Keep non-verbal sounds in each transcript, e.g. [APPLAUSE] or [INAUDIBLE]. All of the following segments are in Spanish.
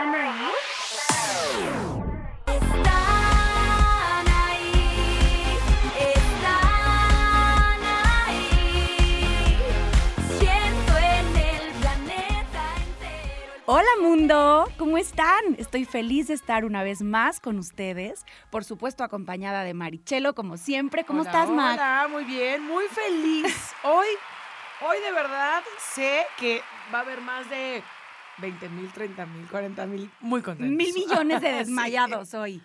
¿Están ahí? Están ahí, están ahí. Siento en el planeta entero. Hola mundo, ¿cómo están? Estoy feliz de estar una vez más con ustedes, por supuesto acompañada de Marichelo como siempre. ¿Cómo Hola, estás, Mac? Hola, muy bien, muy feliz. [LAUGHS] Hoy, hoy de verdad sé que va a haber más de 20 mil, 30 mil, 40 mil, muy contentos. Mil millones de [LAUGHS] Sí. desmayados hoy.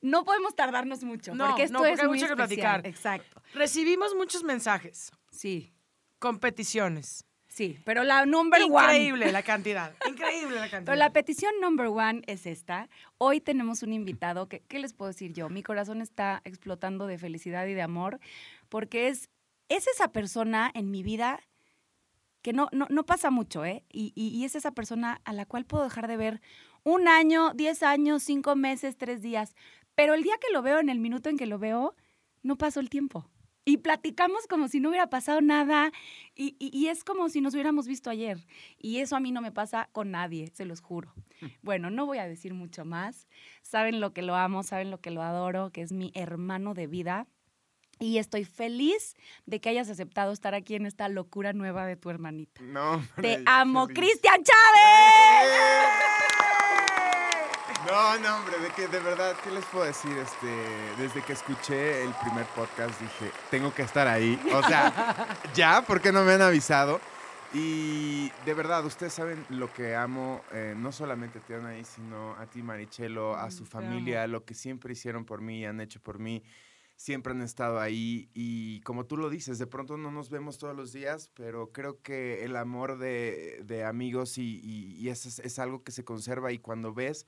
No podemos tardarnos mucho, No, porque esto no, porque es hay muy mucho que platicar. Exacto. Recibimos muchos mensajes, Sí, competiciones. sí, pero la number one. Increíble la cantidad, increíble la cantidad. Pero la petición number one es esta. Hoy tenemos un invitado que, ¿qué les puedo decir yo? Mi corazón está explotando de felicidad y de amor porque es, es esa persona en mi vida que no, no, no pasa mucho, ¿eh? Y, y- y es esa persona a la cual puedo dejar de ver un año, diez años, cinco meses, tres días. Pero el día que lo veo, en el minuto en que lo veo, no pasó el tiempo. Y platicamos como si no hubiera pasado nada y, y- y es como si nos hubiéramos visto ayer. Y eso a mí no me pasa con nadie, se los juro. Bueno, no voy a decir mucho más. Saben lo que lo amo, saben lo que lo adoro, que es mi hermano de vida. Y estoy feliz de que hayas aceptado estar aquí en esta locura nueva de tu hermanita. No, hombre, Te amo. Cristian Chávez. No, no, hombre, de que de verdad, ¿qué les puedo decir? Este, desde que escuché el primer podcast dije, tengo que estar ahí. O sea, [LAUGHS] ya, porque no me han avisado? Y de verdad, ustedes saben lo que amo, eh, no solamente a ti, Anaí, sino a ti, Marichelo, a su familia, lo que siempre hicieron por mí, han hecho por mí. Siempre han estado ahí y como tú lo dices, de pronto no nos vemos todos los días, pero creo que el amor de, de amigos y, y- y eso es, es algo que se conserva y cuando ves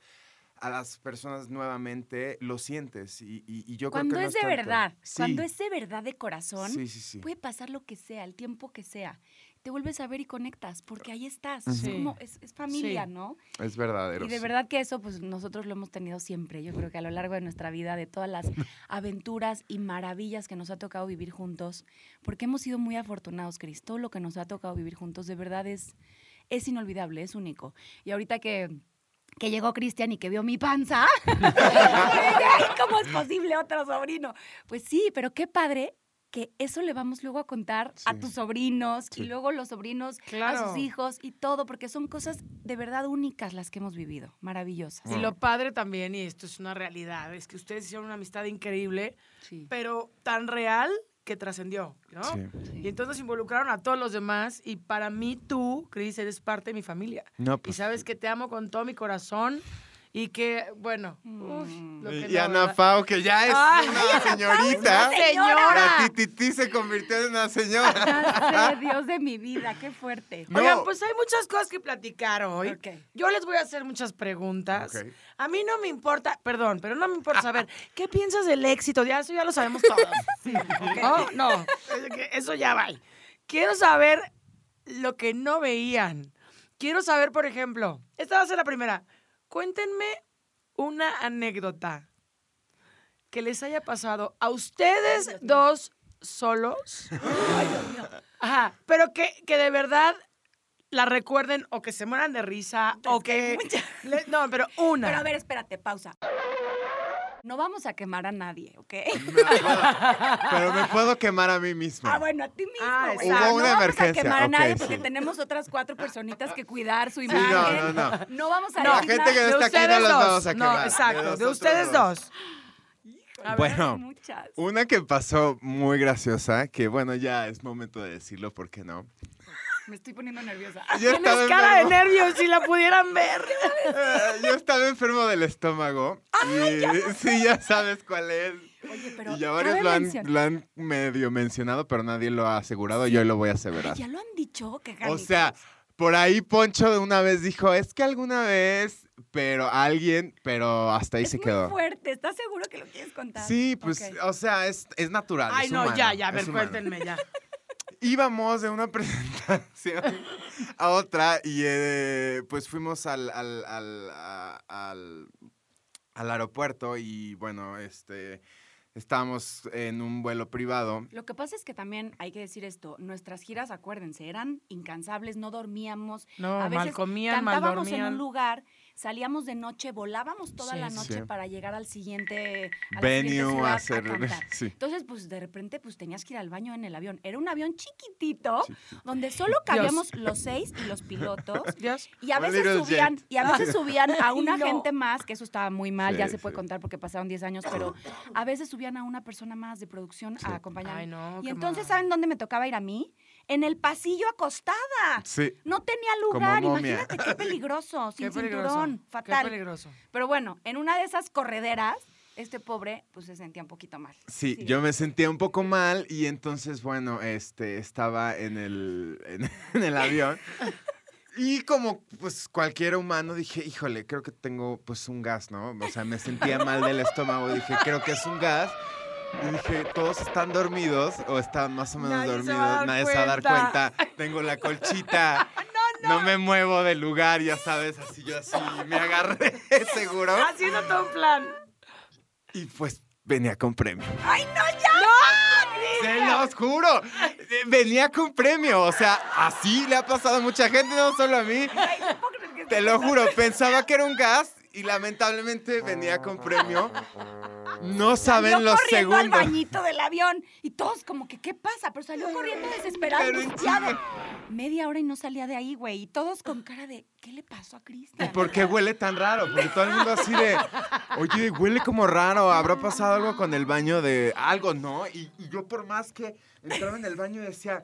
a las personas nuevamente, lo sientes y, y- y yo Cuando creo que no es de tanto. verdad, Sí, cuando es de verdad de corazón, Sí, sí, sí. puede pasar lo que sea, el tiempo que sea. Te vuelves a ver y conectas, porque ahí estás. Sí. como, es, es familia, Sí. ¿no? Es verdadero. Y de verdad que eso, pues nosotros lo hemos tenido siempre. Yo creo que a lo largo de nuestra vida, de todas las [LAUGHS] aventuras y maravillas que nos ha tocado vivir juntos, porque hemos sido muy afortunados, Cris. Todo lo que nos ha tocado vivir juntos, de verdad es, es inolvidable, es único. Y ahorita que, que llegó Cristian y que vio mi panza, [LAUGHS] [LAUGHS] ¿cómo es posible otro sobrino? Pues sí, pero qué padre que eso le vamos luego a contar a tus sobrinos y luego los sobrinos a sus hijos y todo, porque son cosas de verdad únicas las que hemos vivido, maravillosas. Y lo padre también, y esto es una realidad, es que ustedes hicieron una amistad increíble, Sí. pero tan real que trascendió, ¿no? Sí. Y entonces involucraron a todos los demás y para mí tú, Cris, eres parte de mi familia. No, Y pues, sabes que te amo con todo mi corazón y que, bueno, uf, lo que Y no, Ana ¿verdad? Fao, que ya es Ay, una [LAUGHS] señorita. señora. La tititi se convirtió en una señora. Ya sé, Dios de mi vida, qué fuerte. No. Oigan, pues hay muchas cosas que platicar hoy. Yo les voy a hacer muchas preguntas. A mí no me importa, perdón, pero no me importa saber [LAUGHS] qué piensas del éxito. Ya eso ya lo sabemos todos. [LAUGHS] No, no, es que eso ya va. Quiero saber lo que no veían. Quiero saber, por ejemplo, esta va a ser la primera. Cuéntenme una anécdota que les haya pasado a ustedes dos solos. Ajá, pero que, que de verdad la recuerden o que se mueran de risa o que... le- no, pero una. Pero a ver, espérate, pausa. No vamos a quemar a nadie, ¿ok? Pero me puedo quemar a mí mismo. Ah, bueno, a ti mismo. Ah, güey. Hubo no una vamos emergencia, a quemar a nadie porque tenemos otras cuatro personitas que cuidar su Sí, imagen. no, no, no. No vamos a No, La gente que no de está aquí no ustedes los dos. vamos a No, quemar. exacto, de, ustedes dos. A ver, Bueno. Una que pasó muy graciosa, que bueno, ya es momento de decirlo, ¿por qué no? Me estoy poniendo nerviosa. Yo estaba Tienes cara de enfermo. nervios si la pudieran ver. [LAUGHS] Eh, Yo estaba enfermo del estómago. Y sí, ya sabes cuál es. Oye, pero y ya varios lo han, mencionar- lo han medio mencionado, pero nadie lo ha asegurado. Yo lo voy a aseverar. Ya lo han dicho, que O sea, por ahí Poncho de una vez dijo, es que alguna vez, pero alguien, pero hasta ahí es se muy quedó. fuerte. ¿Estás seguro que lo quieres contar? Sí, pues, o sea, es, es natural. Ay, es no, humano, ya, ya, a ver, cuéntenme ya. [LAUGHS] íbamos de una [LAUGHS] presentación a otra y eh, pues fuimos al, al, al, a- al- al aeropuerto y bueno, este, estábamos en un vuelo privado. Lo que pasa es que también hay que decir esto, nuestras giras, acuérdense, eran incansables, no dormíamos, No, a mal veces comían, mal cantábamos en un dormían. lugar salíamos de noche, volábamos toda Sí, la noche Sí. para llegar al siguiente, a Venue ciudad a hacer. [LAUGHS] cantar. Sí. Entonces, pues de repente, pues tenías que ir al baño en el avión. Era un avión chiquitito, donde solo cabíamos los seis y los pilotos. [LAUGHS] Dios. Y a veces subían, y a veces [LAUGHS] subían a una no. gente más, que eso estaba muy mal, ya se puede contar porque pasaron 10 años, pero a veces subían a una persona más de producción a acompañarme. Ay, no. y entonces, mal. ¿saben dónde me tocaba ir a mí? En el pasillo acostada. Sí. No tenía Como lugar, momia. imagínate qué [LAUGHS] peligroso, sin Qué peligroso. cinturón, Qué fatal. peligroso. Pero bueno, en una de esas correderas, este pobre pues se sentía un poquito mal. Sí, Sí. yo me sentía un poco mal y entonces, bueno, este, estaba en el, en, [LAUGHS] en el avión. [LAUGHS] Y como pues cualquier humano dije, híjole, creo que tengo pues un gas, ¿no? O sea, me sentía mal del estómago, dije, creo que es un gas. Y dije, todos están dormidos o están más o menos Nadie dormidos, nadie se va a dar cuenta. cuenta. Tengo la colchita, [LAUGHS] no, me muevo del lugar, ya sabes, así yo así me agarré [LAUGHS] seguro. Haciendo todo un plan. Y pues venía con premio. ¡Ay, no, ya! Se los juro. Venía con premio. O sea, así le ha pasado a mucha gente, no solo a mí. Ay, no puedo creer que Te lo juro. Pensaba que era un gas y lamentablemente venía con premio. No saben Salió los corriendo al segundos. bañito del avión y todos como que, ¿qué pasa? Pero salió corriendo desesperado, angustiado. Media hora y no salía de ahí, güey. Y todos con cara de, ¿qué le pasó a ¿Y Cristian? por qué huele tan raro? Porque todo el mundo así de, oye, huele como raro. ¿Habrá pasado algo con el baño de algo, no? Y, y yo por más que entraba en el baño decía,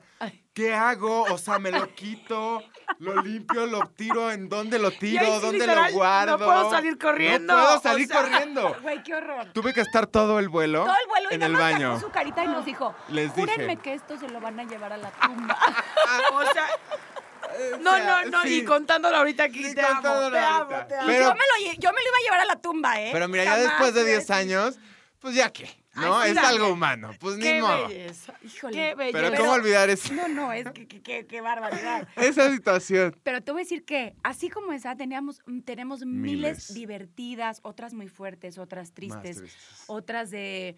¿qué hago? O sea, me lo quito, lo limpio, lo tiro, ¿en dónde lo Y tiro? sí, ¿Dónde literal, lo guardo? no puedo salir corriendo, No puedo o salir sea. corriendo. [LAUGHS] Güey, qué horror. Tuve que estar todo el vuelo, Todo el vuelo y en nada el baño. su carita y nos dijo, Les dije. que esto se lo van a llevar a la [LAUGHS] tumba. O sea, [LAUGHS] no, O sea, no, no. sí. Y contándolo ahorita aquí. Sí, te amo, te amo, te amo. Pero- yo, me lo, lle- yo me lo iba a llevar a la tumba, ¿eh? Pero mira, ya después de güey. 10 años, pues ya qué, ¿no? Ay, es dale. algo humano, pues ni Qué modo. belleza. Híjole. Qué belleza. Pero ¿cómo olvidar eso? No, no, es que, qué barbaridad. [LAUGHS] esa situación? Pero te voy a decir que, así como esa, teníamos, mm, tenemos miles, Miles. divertidas, otras muy fuertes, otras tristes, tristes. otras de...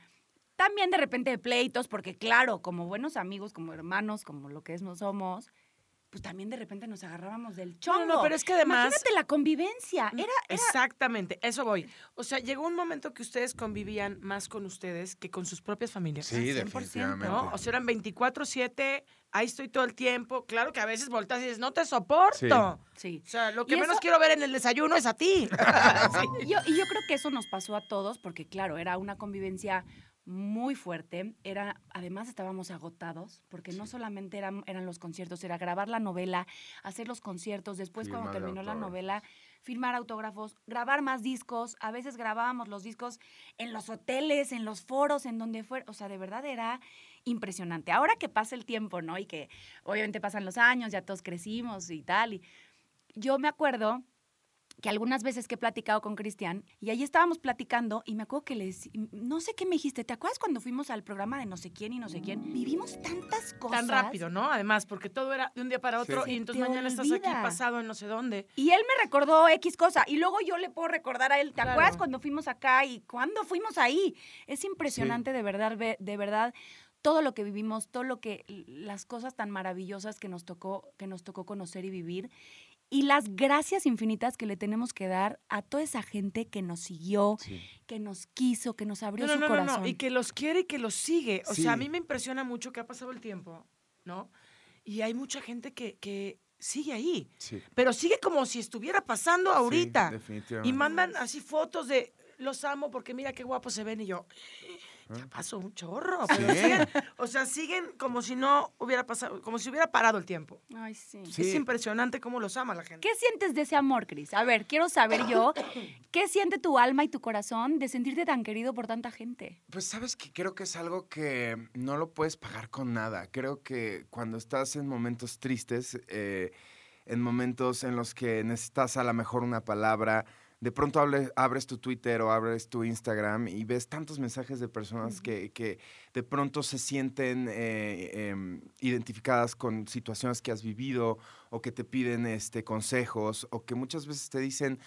También de repente de pleitos, porque claro, como buenos amigos, como hermanos, como lo que es no somos, pues también de repente nos agarrábamos del No, chongo. no, pero es que además- Imagínate la convivencia. Era, era Exactamente, eso voy. O sea, llegó un momento que ustedes convivían más con ustedes que con sus propias familias. Sí, 100%, definitivamente. ¿no? O sea, eran 24-7, ahí estoy todo el tiempo. Claro que a veces volteas y dices, no te soporto. Sí. O sea, lo que Y menos eso- quiero ver en el desayuno es a ti. [LAUGHS] Y [LAUGHS] Yo, y yo creo que eso nos pasó a todos, porque claro, era una convivencia muy fuerte. Era, además estábamos agotados, porque no solamente eran, eran los conciertos, era grabar la novela, hacer los conciertos, después cuando terminó la novela, firmar autógrafos, grabar más discos. A veces grabábamos los discos en los hoteles, en los foros, en donde fuera. O sea, de verdad era impresionante. Ahora que pasa el tiempo, ¿no? Y que obviamente pasan los años, ya todos crecimos y tal. Y yo me acuerdo que algunas veces que he platicado con Cristian, y ahí estábamos platicando, y me acuerdo que les, no sé qué me dijiste, ¿te acuerdas cuando fuimos al programa de no sé quién y no sé quién? Vivimos tantas cosas. Tan rápido, ¿no? Además, porque todo era de un día para otro Sí. y entonces mañana estás aquí olvida. pasado en no sé dónde. Y él me recordó X cosa, y luego yo le puedo recordar a él, ¿te Claro. acuerdas cuando fuimos acá y cuándo fuimos ahí? Es impresionante de verdad, ve- de verdad todo lo que vivimos, todo lo que las cosas tan maravillosas que nos tocó que nos tocó conocer y vivir y las gracias infinitas que le tenemos que dar a toda esa gente que nos siguió, Sí. que nos quiso, que nos abrió No, no, su no, no, corazón. no, y que los quiere y que los sigue. O sea, a Sí. mí me impresiona mucho que ha pasado el tiempo, ¿no? Y hay mucha gente que, que sigue ahí, Sí. pero sigue como si estuviera pasando ahorita. Sí, definitivamente. y mandan así fotos de los amo porque mira qué guapos se ven y yo. Ya pasó un chorro. Sí. Pero siguen, o sea, siguen como si no hubiera pasado, como si hubiera parado el tiempo. Ay, sí. Sí. Es impresionante cómo los ama la gente. ¿Qué sientes de ese amor, Cris? A ver, quiero saber yo, [COUGHS] ¿qué siente tu alma y tu corazón de sentirte tan querido por tanta gente? Pues sabes que creo que es algo que no lo puedes pagar con nada. Creo que cuando estás en momentos tristes, eh, en momentos en los que necesitas a lo mejor una palabra, de pronto abres tu Twitter o abres tu Instagram y ves tantos mensajes de personas que, que de pronto se sienten eh, em, identificadas con situaciones que has vivido o que te piden este, consejos o que muchas veces te dicen,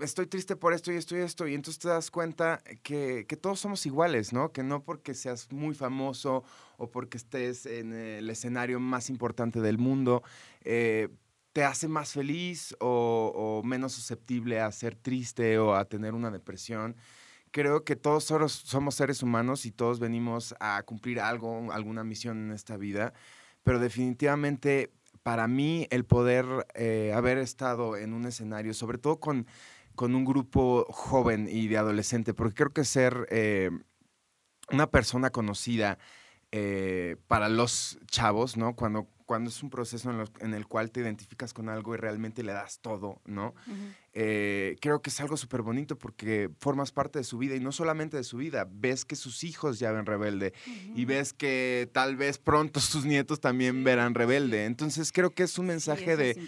estoy triste por esto y esto y esto, y entonces te das cuenta que, que todos somos iguales, ¿no? Que no porque seas muy famoso o porque estés en el escenario más importante del mundo, eh, te hace más feliz o, menos susceptible a ser triste o a tener una depresión. Creo que todos somos seres humanos y todos venimos a cumplir algo, alguna misión en esta vida, pero definitivamente para mí el poder eh, haber estado en un escenario, sobre todo con, con un grupo joven y de adolescente, porque creo que ser eh, una persona conocida eh, para los chavos, ¿no? Cuando, cuando es un proceso en, los- en el cual te identificas con algo y realmente le das todo, ¿no? Eh, creo que es algo súper bonito porque formas parte de su vida y no solamente de su vida, ves que sus hijos ya ven rebelde y ves que tal vez pronto [LAUGHS] sus nietos también verán rebelde. Entonces creo que es un mensaje de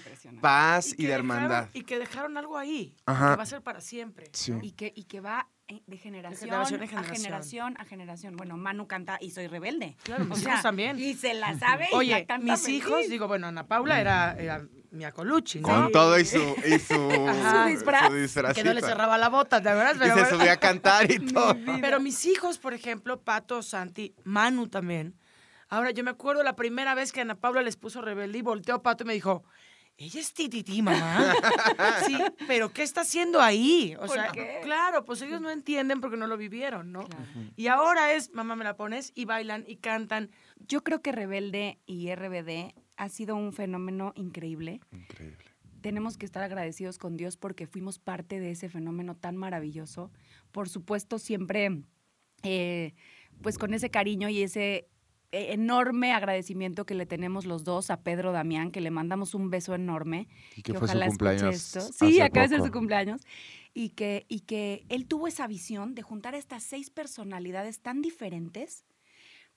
paz y, de dejaron- hermandad. y que dejaron algo ahí. Ajá. Que va a ser para siempre. Sí. Y que, y que va de generación, generación en a generación. generación a generación. Bueno, Manu canta y soy rebelde. Claro, mis O hijos sea, también. Y se la sabe. y la Oye, canta mis feliz. hijos, digo, bueno, Ana Paula era, era Mia Colucci, ¿no? Con todo y su, y su, [LAUGHS] Ajá. Su disfraz. su que no le cerraba la bota, ¿de verdad? Y Pero se bueno. subía a cantar y todo. Pero mis hijos, por ejemplo, Pato, Santi, Manu también. Ahora, yo me acuerdo la primera vez que Ana Paula les puso rebelde y volteó Pato y me dijo, ella es tititi, mamá. [LAUGHS] sí, pero ¿qué está haciendo ahí? O ¿Por sea, qué? claro, pues ellos no entienden porque no lo vivieron, ¿no? Claro. Y ahora es, mamá, me la pones y bailan y cantan. Yo creo que Rebelde y RBD ha sido un fenómeno increíble. Increíble. Tenemos que estar agradecidos con Dios porque fuimos parte de ese fenómeno tan maravilloso. Por supuesto, siempre eh, pues con ese cariño y ese enorme agradecimiento que le tenemos los dos a Pedro Damián, que le mandamos un beso enorme. Y que fue su ojalá escuche cumpleaños esto. Sí, acaba de ser su cumpleaños. Y que, y que él tuvo esa visión de juntar a estas seis personalidades tan diferentes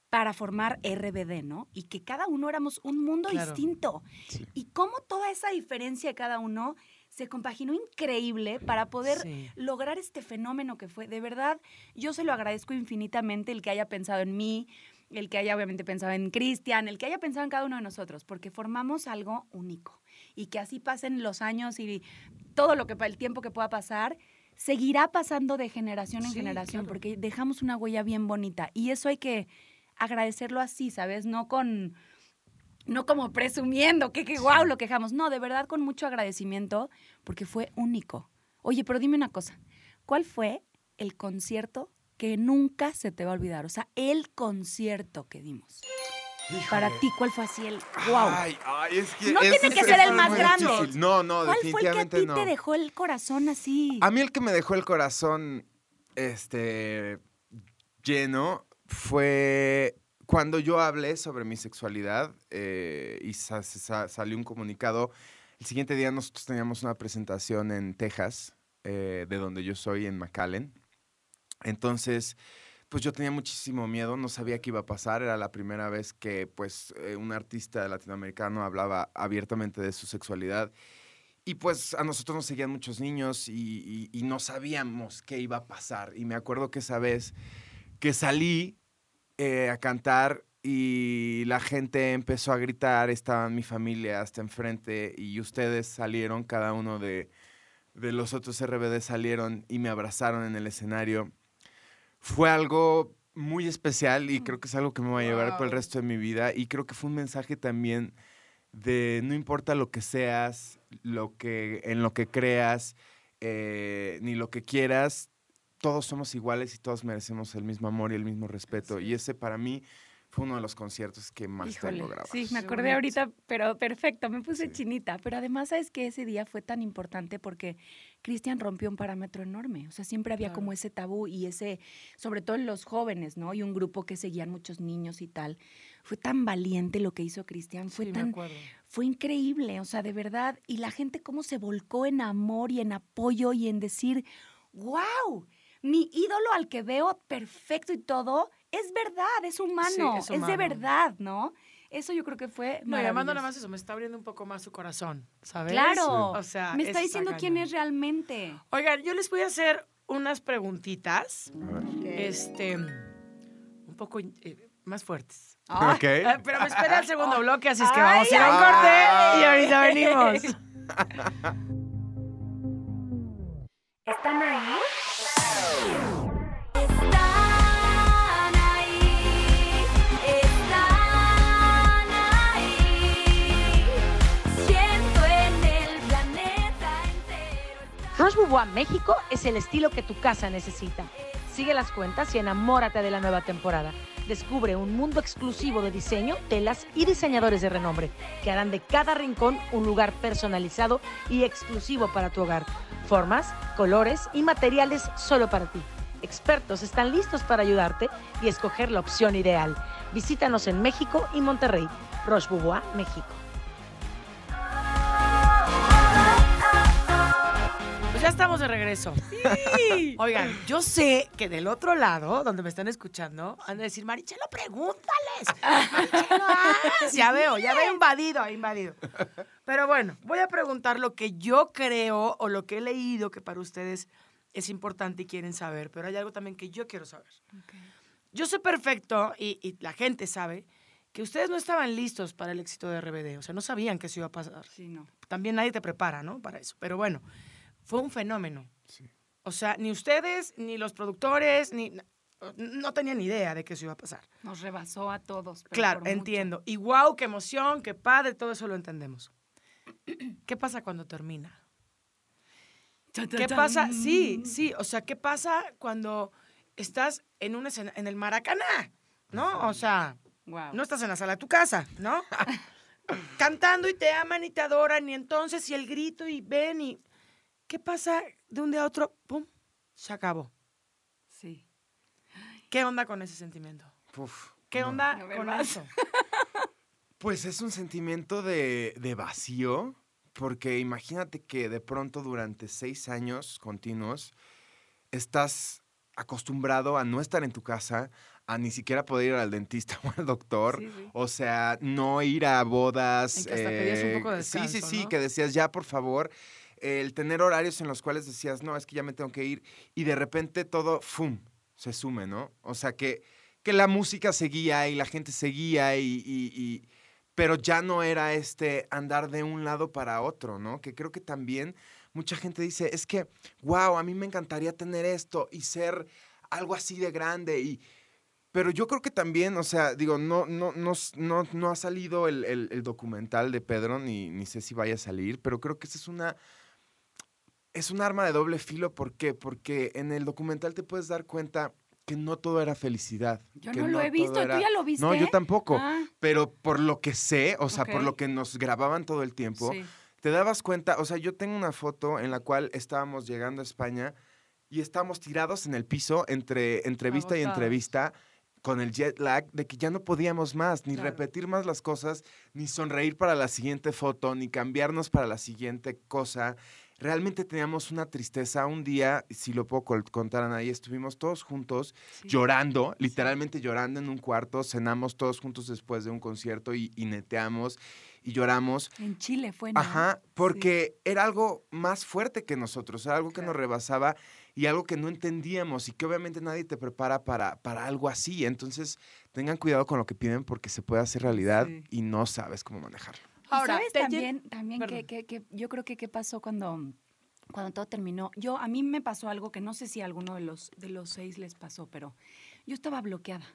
para formar RBD, ¿no? Y que cada uno éramos un mundo Claro. distinto. Sí. Y cómo toda esa diferencia de cada uno se compaginó increíble para poder Sí. lograr este fenómeno que fue. De verdad, yo se lo agradezco infinitamente el que haya pensado en mí, el que haya obviamente pensado en Cristian, el que haya pensado en cada uno de nosotros, porque formamos algo único. Y que así pasen los años y todo lo que el tiempo que pueda pasar, seguirá pasando de generación en Sí, generación, claro. porque dejamos una huella bien bonita. Y eso hay que agradecerlo así, ¿sabes? No con no como presumiendo que qué guau lo quejamos. No, de verdad con mucho agradecimiento porque fue único. Oye, pero dime una cosa. ¿Cuál fue el concierto que nunca se te va a olvidar? O sea, el concierto que dimos. Para ti, ¿cuál fue así el wow? Ay, ay, es que No tiene que ser el más grande. difícil. No, no, ¿Cuál fue el que a ti no. te dejó el corazón así? A mí el que me dejó el corazón este, lleno fue cuando yo hablé sobre mi sexualidad eh, y sa- sa- salió un comunicado. El siguiente día nosotros teníamos una presentación en Texas, eh, de donde yo soy, en McAllen. Entonces, pues yo tenía muchísimo miedo, no sabía qué iba a pasar. Era la primera vez que pues eh, un artista latinoamericano hablaba abiertamente de su sexualidad. Y pues a nosotros nos seguían muchos niños y, no sabíamos qué iba a pasar. Y me acuerdo que esa vez que salí eh, a cantar y la gente empezó a gritar, estaba mi familia hasta enfrente y ustedes salieron, cada uno de, de los otros RBD salieron y me abrazaron en el escenario. Fue algo muy especial y creo que es algo que me va a llevar por el resto de mi vida y creo que fue un mensaje también de no importa lo que seas, lo que, en lo que creas, eh, ni lo que quieras, todos somos iguales y todos merecemos el mismo amor y el mismo respeto. Y ese para mí fue uno de los conciertos que más Híjole, tengo grabados. sí, me acordé ahorita, pero perfecto, me puse Sí. chinita. Pero además, ¿sabes que Ese día fue tan importante porque Cristian rompió un parámetro enorme. O sea, siempre había como ese tabú y ese, sobre todo en los jóvenes, ¿no? Y un grupo que seguían muchos niños y tal. Fue tan valiente lo que hizo Cristian, fue Sí, me tan, acuerdo. fue increíble, o sea, de verdad. Y la gente cómo se volcó en amor y en apoyo y en decir, wow, mi ídolo al que veo perfecto y todo, es verdad, es humano, es es, de verdad, ¿no? Eso yo creo que fue No, y además no nada maravilloso. más eso, me está abriendo un poco más su corazón, ¿sabes? Claro, O sea, me está diciendo quién es realmente. Oigan, yo les voy a hacer unas preguntitas, A ver. este, un poco eh, más fuertes. Ah, Ok. Eh, pero me espera el segundo bloque, así es que Ay, vamos a ir a un corte y ahorita [LAUGHS] venimos. ¿Están ahí? Roche México es el estilo que tu casa necesita. Sigue las cuentas y enamórate de la nueva temporada. Descubre un mundo exclusivo de diseño, telas y diseñadores de renombre que harán de cada rincón un lugar personalizado y exclusivo para tu hogar. Formas, colores y materiales solo para ti. Expertos están listos para ayudarte y escoger la opción ideal. Visítanos en México y Monterrey. Roche México. Pues ya estamos de regreso. [LAUGHS] Oigan, yo sé que del otro lado, donde me están escuchando, han de decir, Marichelo, pregúntales. [LAUGHS] Marichelo, haz". ya veo, ya veo invadido, invadido. Pero bueno, voy a preguntar lo que yo creo o lo que he leído que para ustedes es importante y quieren saber, pero hay algo también que yo quiero saber. Yo sé perfecto, y, y la gente sabe, que ustedes no estaban listos para el éxito de RBD, o sea, no sabían que eso iba a pasar Sí, no. también nadie te prepara, ¿no? Para eso. Pero bueno, fue un fenómeno. O sea, ni ustedes, ni los productores, ni no tenían idea de que eso iba a pasar. Nos rebasó a todos. pero claro, mucho. entiendo. Y wow, qué emoción, qué padre, todo eso lo entendemos. ¿Qué pasa cuando termina? ¿Qué pasa? Sí, sí. O sea, ¿qué pasa cuando estás en un escena- en el Maracaná? ¿No? O sea, Wow. no estás en la sala de tu casa, ¿no? [LAUGHS] Cantando y te aman y te adoran y entonces y el grito y ven y ¿qué pasa de un día a otro? ¡Pum! Se acabó. Sí. ¿Qué onda con ese sentimiento? Uf, ¿Qué no. onda con eso? [LAUGHS] Pues es un sentimiento de, de vacío, porque imagínate que de pronto durante seis años continuos estás acostumbrado a no estar en tu casa, a ni siquiera poder ir al dentista [LAUGHS] o al doctor, Sí, sí. o sea, no ir a bodas. En que hasta pedías un poco de Sí, sí, descanso, sí, ¿no? que decías ya, por favor. El tener horarios en los cuales decías, no, es que ya me tengo que ir. Y de repente todo, ¡fum! se sume, ¿no? O sea, que, que la música seguía y la gente seguía y, pero ya no era este andar de un lado para otro, ¿no? Que creo que también mucha gente dice, es que, wow, a mí me encantaría tener esto y ser algo así de grande y... Pero yo creo que también, o sea, digo, no, no, no, no, no ha salido el, el- el documental de Pedro, ni, ni sé si vaya a salir, pero creo que esa es una, es un arma de doble filo. ¿Por qué? Porque en el documental te puedes dar cuenta que no todo era felicidad. Yo que no lo he visto. era- ¿Tú ya lo viste? No, yo tampoco. Ah, Pero por lo que sé, o sea, por lo que nos grababan todo el tiempo, sí. te dabas cuenta, o sea, yo tengo una foto en la cual estábamos llegando a España y estábamos tirados en el piso entre entrevista y entrevista con el jet lag de que ya no podíamos más, ni Claro. repetir más las cosas, ni sonreír para la siguiente foto, ni cambiarnos para la siguiente cosa. Realmente teníamos una tristeza. Un día, si lo puedo contar a nadie, estuvimos todos juntos Sí. llorando, literalmente llorando en un cuarto, cenamos todos juntos después de un concierto y, y neteamos y lloramos. En Chile fue, ¿no? Ajá, porque era algo más fuerte que nosotros, era algo que nos rebasaba y algo que no entendíamos y que obviamente nadie te prepara para, para algo así. Entonces, tengan cuidado con lo que piden porque se puede hacer realidad y no sabes cómo manejarlo. Ahora, ¿sabes te lle- también, también que, que- que yo creo que qué pasó cuando, cuando todo terminó? Yo, a mí me pasó algo que no sé si a alguno de los, de los seis les pasó, pero yo estaba bloqueada.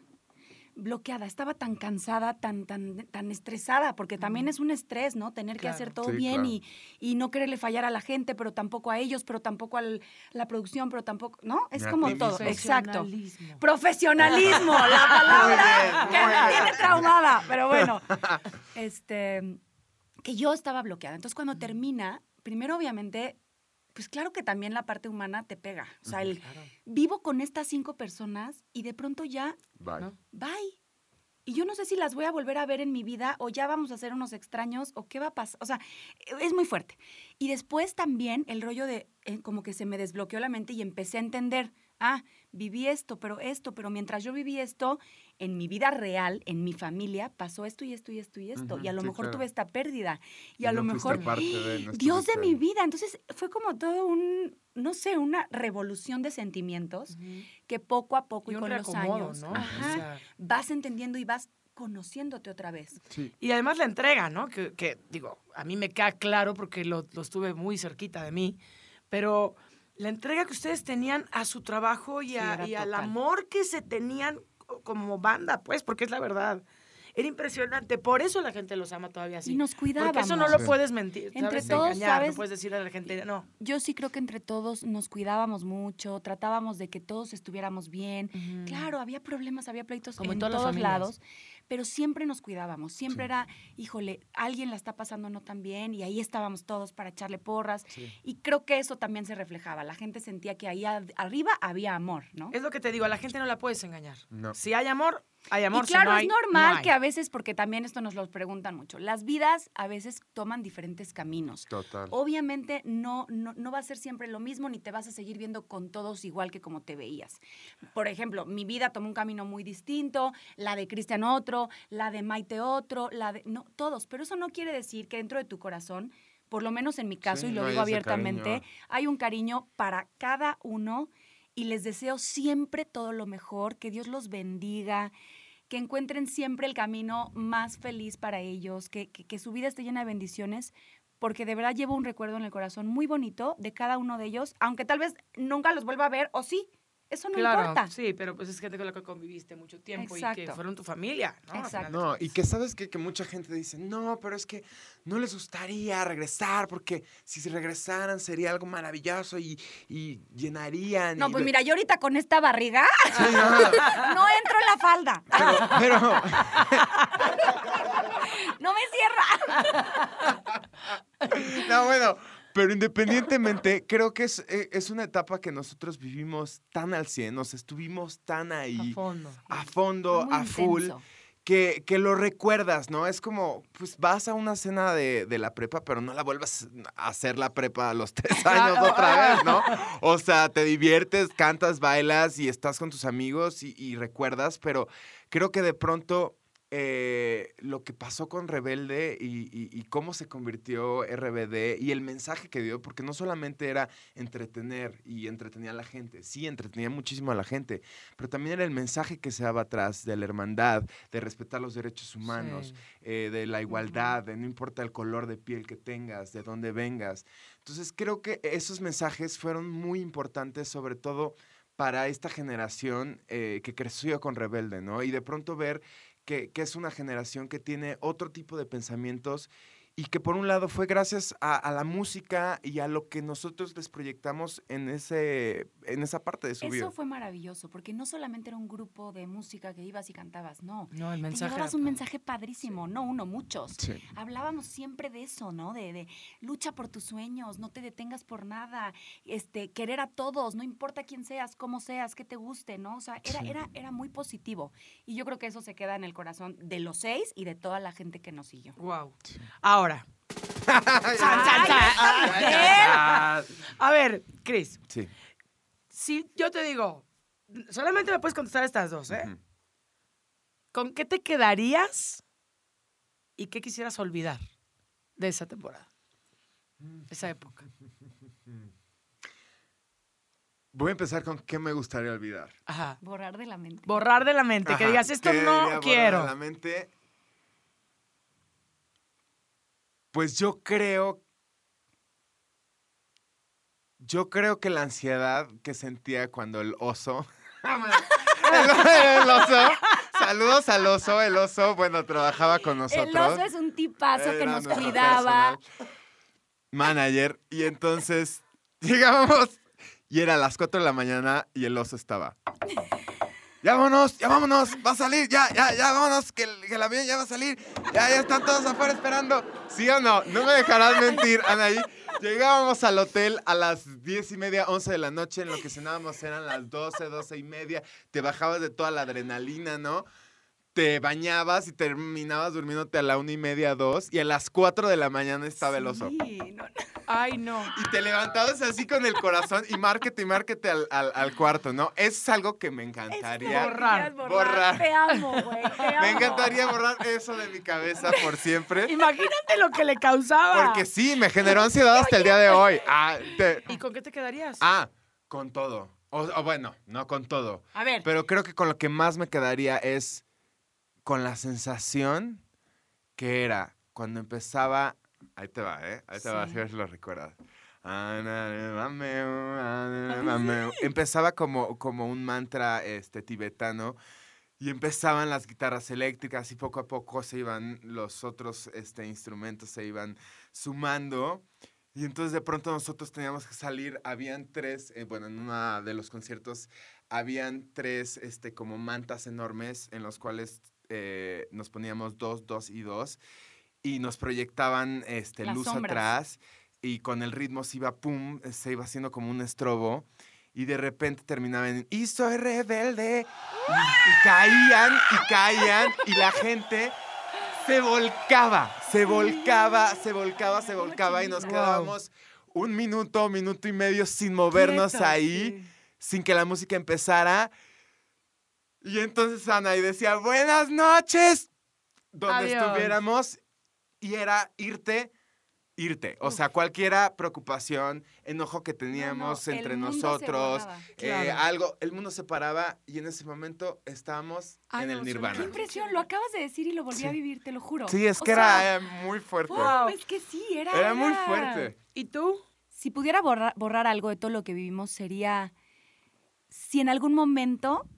Bloqueada, estaba tan cansada, tan, tan, tan estresada, porque también es un estrés, ¿no? Tener que hacer todo Sí, bien claro. y, y no quererle fallar a la gente, pero tampoco a ellos, pero tampoco a la producción, pero tampoco, ¿no? Es como todo, exacto. Profesionalismo. Profesionalismo, la [LAUGHS] palabra bien, que me tiene traumada, pero bueno. Este, que yo estaba bloqueada. Entonces, cuando termina, primero obviamente, pues claro que también la parte humana te pega. O sea, el Claro. vivo con estas cinco personas y de pronto ya, Bye. ¿No? bye. Y yo no sé si las voy a volver a ver en mi vida o ya vamos a ser unos extraños o qué va a pasar. O sea, es muy fuerte. Y después también el rollo de eh, como que se me desbloqueó la mente y empecé a entender, ah, viví esto, pero esto, pero mientras yo viví esto, en mi vida real, en mi familia, pasó esto y esto y esto y esto. Y a lo sí, mejor claro. tuve esta pérdida. Y, Y a lo no mejor, parte de, no Dios de mi vida. Entonces fue como todo un, no sé, una revolución de sentimientos que poco a poco y, con los años ¿no? O ajá, sea, vas entendiendo y vas conociéndote otra vez. Sí. Y además la entrega, ¿no? Que, que, digo, a mí me queda claro porque lo, lo estuve muy cerquita de mí, pero la entrega que ustedes tenían a su trabajo y, Sí, a- y al amor que se tenían co- como banda, pues, porque es la verdad. Era impresionante. Por eso la gente los ama todavía así. Y nos Porque cuidábamos. eso no lo puedes mentir. Entre ¿sabes? todos, Engañar, ¿sabes? No puedes decirle a la gente, no. Yo sí creo que entre todos nos cuidábamos mucho, tratábamos de que todos estuviéramos bien. Claro, había problemas, había pleitos Como en todos lados, pero siempre nos cuidábamos. Siempre Sí. era, híjole, alguien la está pasando no tan bien y ahí estábamos todos para echarle porras. Y creo que eso también se reflejaba. La gente sentía que ahí arriba había amor, ¿no? Es lo que te digo, a la gente no la puedes engañar. No. Si hay amor, hay amor. y si claro, es normal no que a veces, porque también esto nos lo preguntan mucho, las vidas a veces toman diferentes caminos. Total. Obviamente no, no, no va a ser siempre lo mismo ni te vas a seguir viendo con todos igual que como te veías. Por ejemplo, mi vida tomó un camino muy distinto, la de Cristian otro, la de Maite otro, la de... No, todos. Pero eso no quiere decir que dentro de tu corazón, por lo menos en mi caso, Sí, y lo no digo abiertamente, cariño. hay un cariño para cada uno y les deseo siempre todo lo mejor, que Dios los bendiga, que encuentren siempre el camino más feliz para ellos, que, que- que su vida esté llena de bendiciones, porque de verdad llevo un recuerdo en el corazón muy bonito de cada uno de ellos, aunque tal vez nunca los vuelva a ver, o sí, eso no claro, importa. sí, pero pues es gente con la que conviviste mucho tiempo y que fueron tu familia, ¿no? Exacto. No, y que sabes qué? que mucha gente dice, no, pero es que no les gustaría regresar porque si se regresaran sería algo maravilloso y, y llenarían. No, y pues mira, yo ahorita con esta barriga [LAUGHS] Sí, no, no entro en la falda, pero, pero, [LAUGHS] no me cierra. [LAUGHS] no, bueno, pero independientemente, creo que es, eh, es una etapa que nosotros vivimos tan al 100, nos estuvimos tan ahí, a fondo. a fondo, a full. intenso. que, que lo recuerdas, ¿no? Es como, pues vas a una cena de, de la prepa, pero no la vuelvas a hacer la prepa a los [LAUGHS] tres años [LAUGHS] otra vez, ¿no? O sea, te diviertes, cantas, bailas y estás con tus amigos y, y recuerdas, pero creo que de pronto eh, lo que pasó con Rebelde y, y- y cómo se convirtió RBD y el mensaje que dio, porque no solamente era entretener y entretenía a la gente, sí, entretenía muchísimo a la gente, pero también era el mensaje que se daba atrás de la hermandad, de respetar los derechos humanos, Sí. eh, de la igualdad, de no importa el color de piel que tengas, de dónde vengas. Entonces creo que esos mensajes fueron muy importantes, sobre todo para esta generación eh, que creció con Rebelde, ¿no? Y de pronto ver que, que es una generación que tiene otro tipo de pensamientos y que por un lado fue gracias a, a la música y a lo que nosotros les proyectamos en, ese, en esa parte de su vida. Eso fue maravilloso, porque no solamente era un grupo de música que ibas y cantabas, no. No, el Te mensaje. era un mensaje padrísimo, no uno, muchos. Sí. Hablábamos siempre de eso, ¿no? De, de lucha por tus sueños, no te detengas por nada, este, querer a todos, no importa quién seas, cómo seas, qué te guste, ¿no? O sea, era, Sí. era, era muy positivo. Y yo creo que eso se queda en el corazón de los seis y de toda la gente que nos siguió. Wow. Ahora. [LAUGHS] Ay, Ah, A ver, Cris, Sí. si yo te digo, solamente me puedes contestar estas dos, ¿eh? ¿Con qué te quedarías y qué quisieras olvidar de esa temporada? Esa época. Voy a empezar con qué me gustaría olvidar. Ajá. Borrar de la mente. Borrar de la mente, que digas, esto ¿qué debería no borrar de quiero. la mente? Pues yo creo. Yo creo que la ansiedad que sentía cuando el oso. [LAUGHS] el, el oso. Saludos al oso. El oso, bueno, trabajaba con nosotros. El oso es un tipazo que nos cuidaba. personal Manager. Y entonces [LAUGHS] llegábamos y era a las 4 de la mañana y el oso estaba. Ya vámonos, ya vámonos, va a salir, ya, ya, ya, vámonos, que que el avión ya va a salir. Ya, ya están todos afuera esperando. ¿Sí o no? No me dejarás mentir, Anaí. Llegábamos al hotel a las 10 y media, 11 de la noche. En lo que cenábamos eran las 12, 12 y media. Te bajabas de toda la adrenalina, ¿no? Te bañabas y terminabas durmiéndote a la una y media, dos. Y a las 4 de la mañana estaba el oso. Sí, no, no. Ay, no. Y te levantabas así con el corazón y márquete y márquete al, al- al cuarto, ¿no? Eso es algo que me encantaría. Borrar, borrar. Te amo, güey. te Me encantaría borrar eso de mi cabeza por siempre. Imagínate lo que le causaba. Porque sí, me generó ansiedad hasta el día de hoy. Ah, te- ¿Y con qué te quedarías? ah, con todo. O, o bueno, no con todo. A ver, Pero creo que con lo que más me quedaría es con la sensación que era cuando empezaba. Ahí te va, ¿eh? Ahí te va, Sí. a ver si lo recuerdas. Empezaba como, como un mantra este, tibetano y empezaban las guitarras eléctricas y poco a poco se iban los otros este, instrumentos, se iban sumando. Y entonces de pronto nosotros teníamos que salir, habían tres, eh, bueno, en uno de los conciertos habían tres este, como mantas enormes en los cuales eh, nos poníamos dos, dos y dos y nos proyectaban este, Las luz sombras. atrás y con el ritmo se iba, pum, se iba haciendo como un estrobo y de repente terminaba en y soy rebelde y, y caían y caían y la gente se volcaba, se volcaba, se volcaba, se volcaba y nos quedábamos un minuto, minuto y medio sin movernos Quietos, ahí, sin que la música empezara. Y entonces Ana y decía, buenas noches, donde Adiós. estuviéramos, y era irte, irte. O sea, cualquiera preocupación, enojo que teníamos No, no, entre nosotros, eh, Claro. algo, el mundo se paraba y en ese momento estábamos Ay, en no, el nirvana. Qué impresión, lo acabas de decir y lo volví a vivir, te lo juro. Sí, es O que sea, era muy fuerte. Wow. Es que sí, era. Era muy fuerte. ¿Y tú? Si pudiera borrar, borrar algo de todo lo que vivimos, sería si en algún momento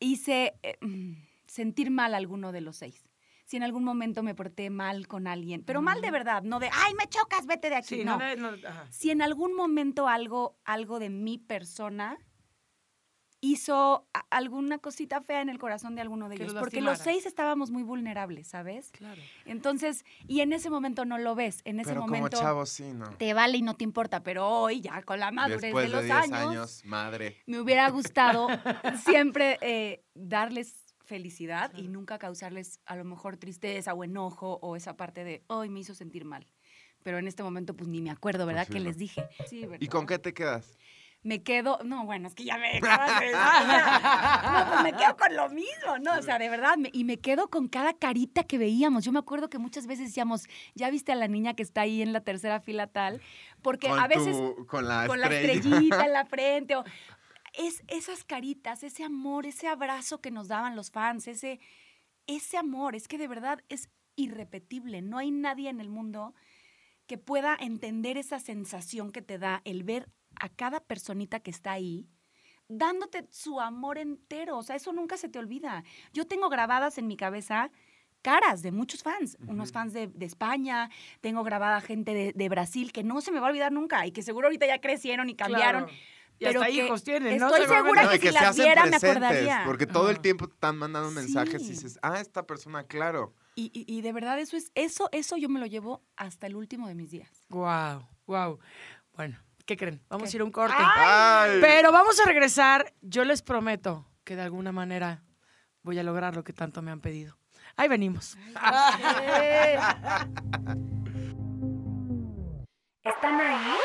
hice eh, mm, sentir mal a alguno de los seis. Si en algún momento me porté mal con alguien, pero mal de verdad, no de, ay, me chocas, vete de aquí. Sí, no. no, de- no, ajá. Si en algún momento algo, algo de mi persona hizo a- alguna cosita fea en el corazón de alguno de Que ellos, los porque los seis estábamos muy vulnerables, ¿sabes? Claro. Entonces, y en ese momento no lo ves, en ese Pero como momento chavo, sí, ¿no? te vale y no te importa, pero hoy ya con la madurez Después de de los 10 años, años, madre. me hubiera gustado [LAUGHS] siempre eh, darles felicidad y nunca causarles a lo mejor tristeza o enojo o esa parte de hoy me hizo sentir mal. Pero en este momento pues ni me acuerdo, ¿verdad? sí, que no. les dije. Sí, ¿verdad? ¿Y con qué te quedas? Me quedo, no, bueno, es que ya me acabas de [LAUGHS] decir, No, pues me quedo con lo mismo, ¿no? O sea, de verdad, me- y me quedo con cada carita que veíamos. Yo me acuerdo que muchas veces decíamos, ya viste a la niña que está ahí en la tercera fila tal, porque con a veces tu- con la con la estrella. estrellita en la [LAUGHS] frente. O, es esas caritas, ese amor, ese abrazo que nos daban los fans, ese, ese amor, es que de verdad es irrepetible. No hay nadie en el mundo que pueda entender esa sensación que te da el ver a cada personita que está ahí dándote su amor entero. O sea, eso nunca se te olvida. Yo tengo grabadas en mi cabeza caras de muchos fans, unos fans de, de España, tengo grabada gente de, de Brasil que no se me va a olvidar nunca y que seguro ahorita ya crecieron y cambiaron. Claro. Y pero hasta que hijos tienen, ¿no? estoy segura No, que que si se las hacen viera me presentes, acordaría. porque todo el Ajá. tiempo te están mandando mensajes y dices, ah, esta persona, claro. Y, y- y de verdad eso es eso eso yo me lo llevo hasta el último de mis días. Wow, wow. Bueno, ¿qué creen? Vamos ¿Qué? a ir a un corte. Ay. Pero vamos a regresar. Yo les prometo que de alguna manera voy a lograr lo que tanto me han pedido. Ahí venimos. [LAUGHS] [LAUGHS] ¿Están ahí?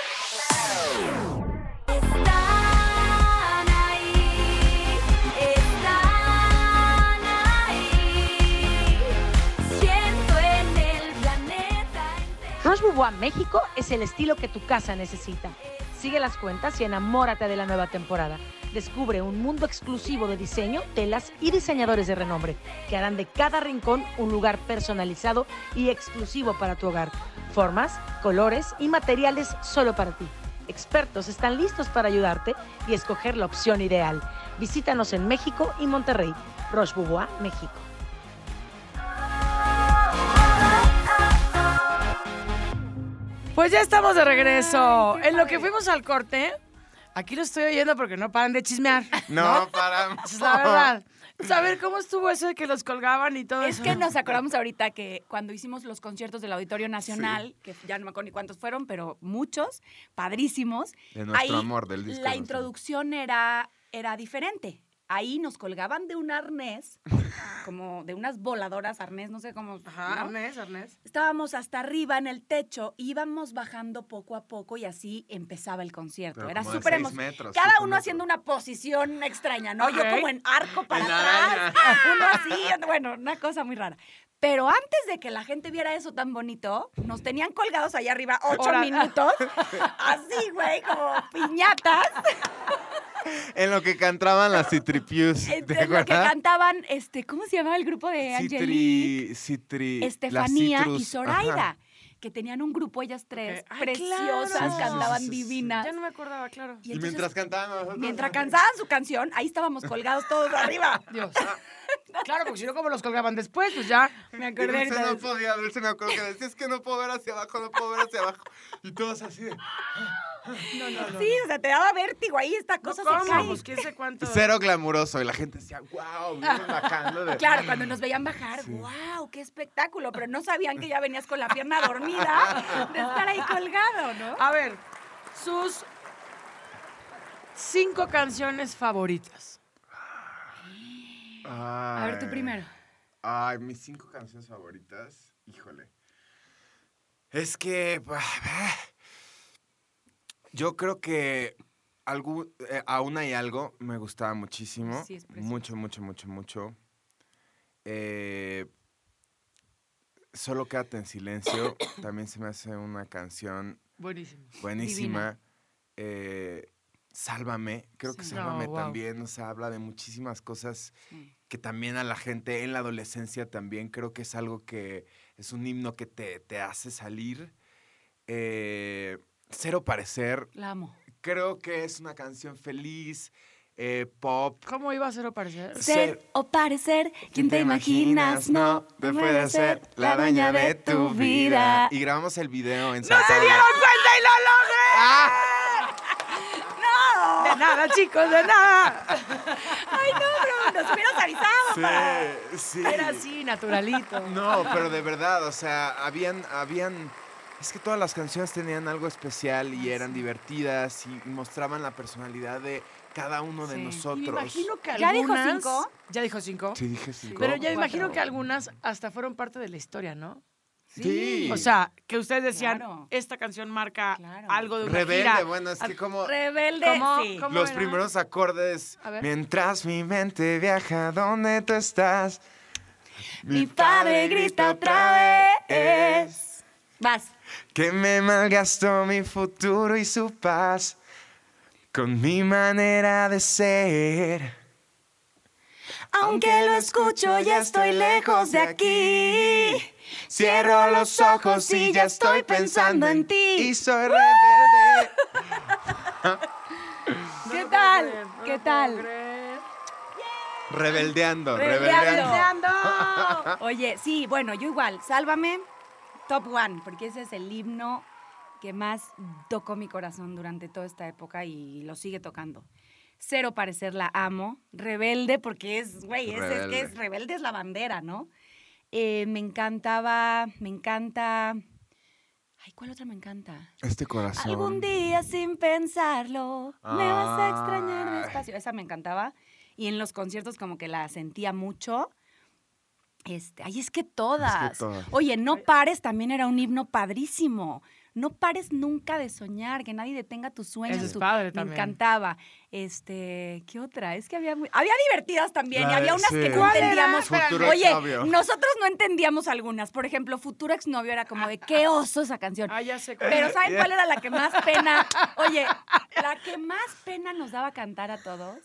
Roche Bobois México es el estilo que tu casa necesita. Sigue las cuentas y enamórate de la nueva temporada. Descubre un mundo exclusivo de diseño, telas y diseñadores de renombre que harán de cada rincón un lugar personalizado y exclusivo para tu hogar. Formas, colores y materiales solo para ti. Expertos están listos para ayudarte y escoger la opción ideal. Visítanos en México y Monterrey. Roche Bobois México. Pues ya estamos de regreso. En lo que fuimos al corte, aquí lo estoy oyendo porque no paran de chismear. [LAUGHS] No, paramos. Esa es la verdad. Saber cómo estuvo eso de que los colgaban y todo Es eso. que nos acordamos ahorita que cuando hicimos los conciertos del Auditorio Nacional, que ya no me acuerdo ni cuántos fueron, pero muchos, padrísimos. De nuestro ahí amor del disco. La de introducción era, era diferente. Ahí nos colgaban de un arnés, [LAUGHS] como de unas voladoras arnés, no sé cómo. Ajá, ¿no? Arnés, Arnés. Estábamos hasta arriba en el techo, íbamos bajando poco a poco y así empezaba el concierto. Pero Era súper emocionante. Cada uno metros. haciendo una posición extraña, ¿no? Ok. Yo como en arco para En atrás, [LAUGHS] uno así, bueno, una cosa muy rara. Pero antes de que la gente viera eso tan bonito, nos tenían colgados allá arriba ocho Ahora- minutos, [LAUGHS] así, güey, como piñatas, En lo que cantaban las Citripius. ¿Te entre lo que cantaban, este, ¿cómo se llamaba el grupo de Angelique? Citri, Citri. Estefanía y Zoraida. ajá. que tenían un grupo, ellas tres. Ay, preciosas, claro. Cantaban sí, sí, sí. divinas. Ya no me acordaba, claro. Y mientras cantaban mientras cantaban su canción, ahí estábamos colgados todos arriba. Dios. [LAUGHS] [LAUGHS] Claro, porque si no, ¿cómo los colgaban después? Pues ya. Me Y acordé Dulce ahorita de no podía, Dulce me acuerdo que decía, es que no puedo ver hacia abajo, no puedo ver hacia abajo. Y todos así de... No, no, no. Sí, o sea, te daba vértigo ahí, esta cosa ¿Cómo? se cae. Pues quién sé cuánto. Cero glamuroso. Y la gente decía, wow, vienen bajando de... [LAUGHS] Claro, cuando nos veían bajar, wow, qué espectáculo, pero no sabían que ya venías con la pierna dormida de estar ahí colgado, ¿no? A ver, sus cinco canciones favoritas. A ver, tú primero. Ay, mis cinco canciones favoritas, híjole. Es que ah, yo creo que algún, eh, aún hay algo me gustaba muchísimo, Sí, es mucho, mucho, mucho, mucho. Eh, Solo quédate en silencio. [COUGHS] También se me hace una canción Buenísimo. buenísima. Eh, Sálvame, creo que. Sálvame wow. también, o sea, habla de muchísimas cosas Sí. Que también a la gente en la adolescencia también creo que es algo que es un himno que te, te hace salir. Eh, Cero Parecer, La amo. creo que es una canción feliz, eh, pop. ¿Cómo iba a ser o parecer? Ser Ser o parecer, quien te imaginas, no, te puede ser la dueña de tu vida. Y grabamos el video en ¡No se Paulo. dieron cuenta y lo logré! [LAUGHS] ¡Ah! De nada, chicos, de nada. [LAUGHS] Ay, no, pero nos hubieras avisado. para- Sí, sí. Era así, naturalito. No, pero de verdad, o sea, habían, habían, es que todas las canciones tenían algo especial y eran divertidas y mostraban la personalidad de cada uno de. Y me nosotros. me imagino que ¿Ya dijo algunas... cinco? ¿Ya dijo cinco? Sí, dije cinco. Pero ya me imagino que algunas hasta fueron parte de la historia, ¿no? Sí. O sea, que ustedes decían, Claro. esta canción marca Claro. algo de una Rebelde, gira. bueno, es que como Rebelde, ¿Cómo? sí. ¿Cómo? los era? primeros acordes, A ver. mientras mi mente viaja donde tú estás. Mi padre grita otra vez. Vas. Que me malgastó mi futuro y su paz con mi manera de ser. Aunque lo escucho, ya estoy lejos de aquí. Cierro los ojos y ya estoy pensando en ti. Y soy rebelde. ¿Qué tal? ¿Qué tal? Rebeldeando, Rebeldeando. rebeldeando. [LAUGHS] Oye, sí, bueno, yo igual. Sálvame, top one, porque ese es el himno que más tocó mi corazón durante toda esta época y lo sigue tocando. Cero parecer la amo. Rebelde, porque es, güey, es, es que es rebelde es la bandera, ¿no? Eh, me encantaba, me encanta. Ay, ¿cuál otra me encanta? Este corazón. Algún día sin pensarlo, me vas a extrañar despacio. Esa me encantaba. Y en los conciertos como que la sentía mucho. Este, ay, es que todas. todas. Oye, no pares también era un himno padrísimo. No pares nunca de soñar, que nadie detenga tus sueños. Ese es tu- padre Me también. encantaba. Este, ¿qué otra? Es que había muy- había divertidas también y había unas que no entendíamos. Oye, exnovio. nosotros no entendíamos algunas. Por ejemplo, Futuro exnovio era como de qué oso esa canción. Ah, ya sé cuál. Pero ¿saben cuál era la que más pena? Oye, la que más pena nos daba cantar a todos.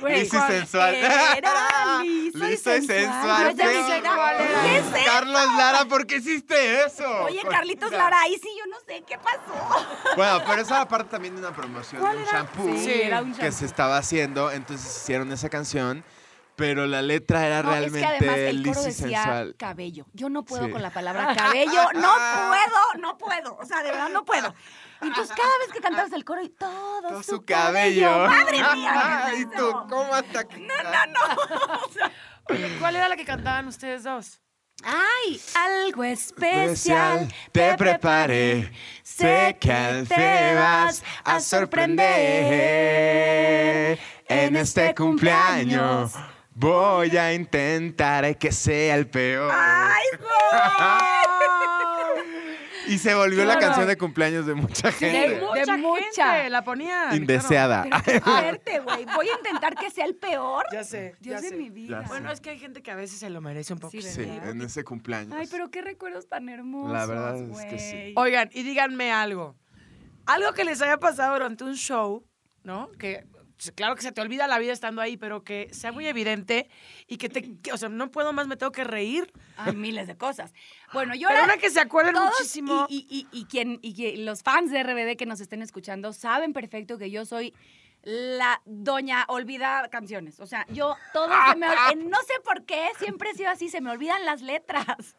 Güey, Liso y ¿cuál sensual. Era liso, y sensual. Qué cuál era. ¿Qué es eso? Carlos Lara, ¿por qué hiciste eso? Oye, Pues, Carlitos. Lara, ahí sí yo no sé qué pasó. Bueno, pero esa era parte también de una promoción de un shampoo Sí, era un que se estaba haciendo, entonces hicieron esa canción, pero la letra era No, es realmente que además el coro decía sensual. cabello. Yo no puedo Sí. con la palabra [LAUGHS] cabello. No puedo, no puedo. O sea, de verdad no puedo. Y entonces cada vez que cantabas el coro y todo, Todo su, su cabello. ¡Madre mía! ¿qué es ¿Y tú cómo hasta que No, no. [LAUGHS] Oye, ¿cuál era la que cantaban ustedes dos? ¡Ay! Algo especial te preparé. Sé que al te vas a sorprender. En este cumpleaños voy a intentar que sea el peor. ¡Ay, [LAUGHS] Y se volvió la canción de cumpleaños de mucha De gente. mucha, mucha. gente la ponían. Indeseada. [LAUGHS] Fuerte, güey. Voy a intentar que sea el peor. Ya sé, Dios ya de sé. mi vida. Bueno, es que hay gente que a veces se lo merece un poco. Sí, en ese cumpleaños. Ay, pero qué recuerdos tan hermosos. La verdad es que sí. güey. Oigan, y díganme algo. Algo que les haya pasado durante un show, ¿no? Que se- claro que se te olvida la vida estando ahí, pero que sea muy evidente y que te, que, o sea, no puedo más, me tengo que reír. Hay miles de cosas. Bueno, yo Pero ahora una que se acuerden todos muchísimo. Y, y, y, y quien, y que los fans de RBD que nos estén escuchando saben perfecto que yo soy la doña olvida canciones. O sea, yo todo se me no sé por qué, siempre he sido así, se me olvidan las letras.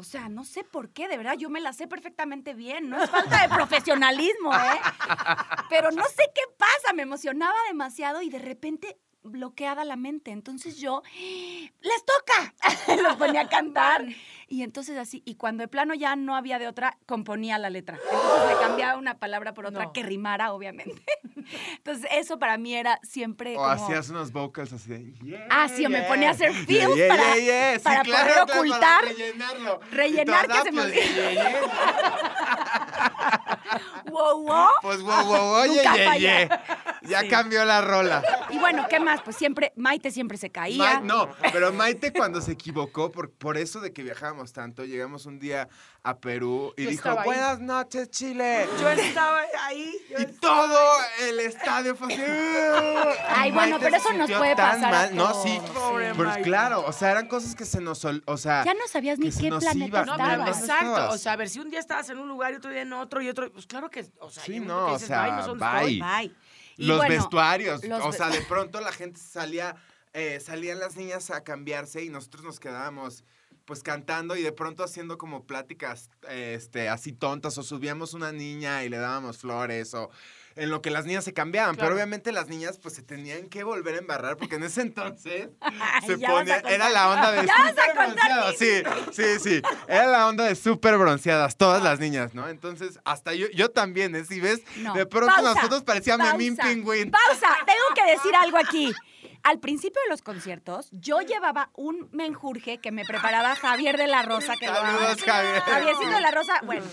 O sea, no sé por qué, de verdad, yo me las sé perfectamente bien. No es falta de profesionalismo, ¿eh? Pero no sé qué pasa, me emocionaba demasiado y de repente bloqueada la mente. Entonces yo, ¡les toca! [LAUGHS] Los ponía a cantar. Y entonces así, y cuando de plano ya no había de otra, componía la letra. Entonces le cambiaba una palabra por otra No. que rimara, obviamente. Entonces eso para mí era siempre O como... hacías unos vocals así de... yeah, Ah, sí, o me yeah, ponía a hacer yeah, feels yeah, para- yeah, yeah. Sí, para claro, poder claro, ocultar, para rellenarlo. Rellenar que se me yeah, yeah. [LAUGHS] Wow, wow. Pues wow, wow, oye, ye, ye. Ya cambió la rola. Y bueno, ¿qué más? Pues siempre, Maite siempre se caía. Ma- no, pero Maite cuando se equivocó, por, por eso de que viajábamos tanto, llegamos un día a Perú y Yo dijo, ahí. buenas noches, Chile. Yo estaba ahí. yo Y estaba todo el estadio fue así. [LAUGHS] Ay, bueno, pero eso nos puede tan pasar mal. No, sí. Pobre Pues Maite. claro, o sea, eran cosas que se nos... O sea, Ya no sabías ni qué planeta iba. No, pero exacto. Estabas. O sea, a ver, si un día estabas en un lugar y otro día en otro y otro, pues claro que, o sea, Sí, no, o sea, "Ay, no sé dónde bye. estoy". Bye. Y los bueno, vestuarios. los o sea, de pronto la gente salía, eh, salían las niñas a cambiarse y nosotros nos quedábamos pues cantando y de pronto haciendo como pláticas este, así tontas o subíamos una niña y le dábamos flores o en lo que las niñas se cambiaban. Claro. Pero obviamente las niñas pues se tenían que volver a embarrar porque en ese entonces [LAUGHS] se ponía, era la onda de súper bronceadas. Sí, sí, sí. Era la onda de súper bronceadas, todas las niñas, ¿no? Entonces, hasta yo, yo también, ¿eh? Si ves, No. de pronto Pausa, nosotros parecíamos Memín Pingüín. Pausa, tengo que decir algo aquí. Al principio de los conciertos, yo llevaba un menjurje que me preparaba Javier de la Rosa, que lo. Saludos, Javier. Javiercito de la Rosa, bueno,